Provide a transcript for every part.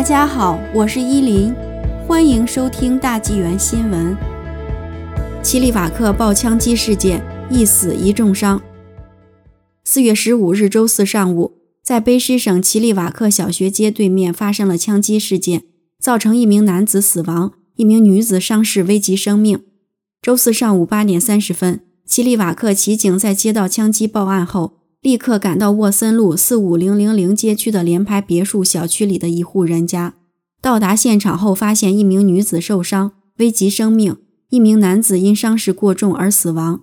大家好，我是依林，欢迎收听大纪元新闻。齐利瓦克爆枪击事件，一死一重伤。四月十五日周四上午，在卑诗省齐利瓦克小学街对面发生了枪击事件，造成一名男子死亡，一名女子伤势危及生命。周四上午八点三十分，齐利瓦克骑警在接到枪击报案后。立刻赶到沃森路四五零零零街区的联排别墅小区里的一户人家。到达现场后，发现一名女子受伤，危及生命；一名男子因伤势过重而死亡。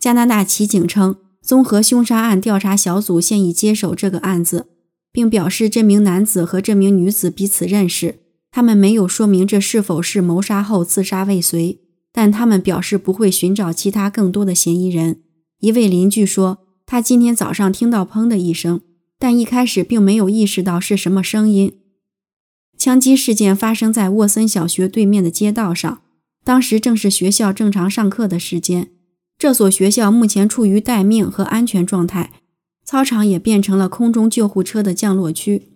加拿大骑警称，综合凶杀案调查小组现已接手这个案子，并表示这名男子和这名女子彼此认识。他们没有说明这是否是谋杀后自杀未遂，但他们表示不会寻找其他更多的嫌疑人。一位邻居说。他今天早上听到“砰”的一声，但一开始并没有意识到是什么声音。枪击事件发生在沃森小学对面的街道上，当时正是学校正常上课的时间。这所学校目前处于待命和安全状态，操场也变成了空中救护车的降落区。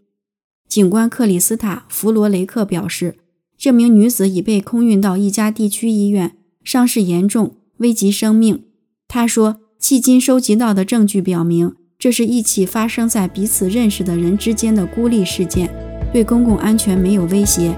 警官克里斯塔·弗罗雷克表示，这名女子已被空运到一家地区医院，伤势严重，危及生命。他说。迄今收集到的证据表明，这是一起发生在彼此认识的人之间的孤立事件，对公共安全没有威胁，